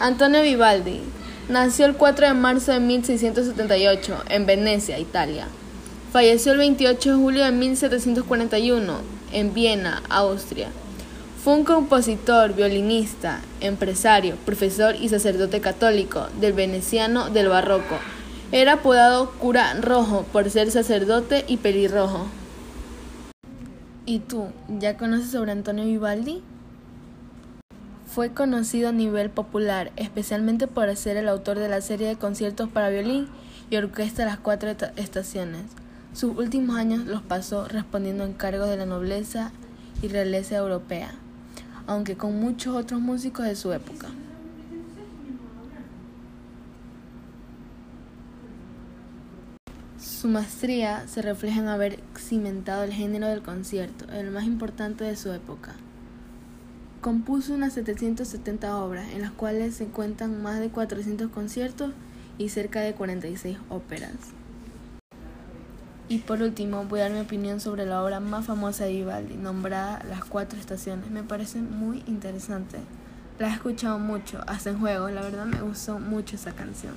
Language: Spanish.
Antonio Vivaldi nació el 4 de marzo de 1678 en Venecia, Italia. Falleció el 28 de julio de 1741 en Viena, Austria. Fue un compositor, violinista, empresario, profesor y sacerdote católico del veneciano del barroco. Era apodado cura rojo por ser sacerdote y pelirrojo. ¿Y tú, ya conoces sobre Antonio Vivaldi? Fue conocido a nivel popular, especialmente por ser el autor de la serie de conciertos para violín y orquesta Las Cuatro Estaciones. Sus últimos años los pasó respondiendo encargos de la nobleza y realeza europea, aunque con muchos otros músicos de su época. Su maestría se refleja en haber cimentado el género del concierto, el más importante de su época. Compuso unas 770 obras, en las cuales se cuentan más de 400 conciertos y cerca de 46 óperas. Y por último, voy a dar mi opinión sobre la obra más famosa de Vivaldi, nombrada Las Cuatro Estaciones. Me parece muy interesante. La he escuchado mucho, hasta en juegos, la verdad me gustó mucho esa canción.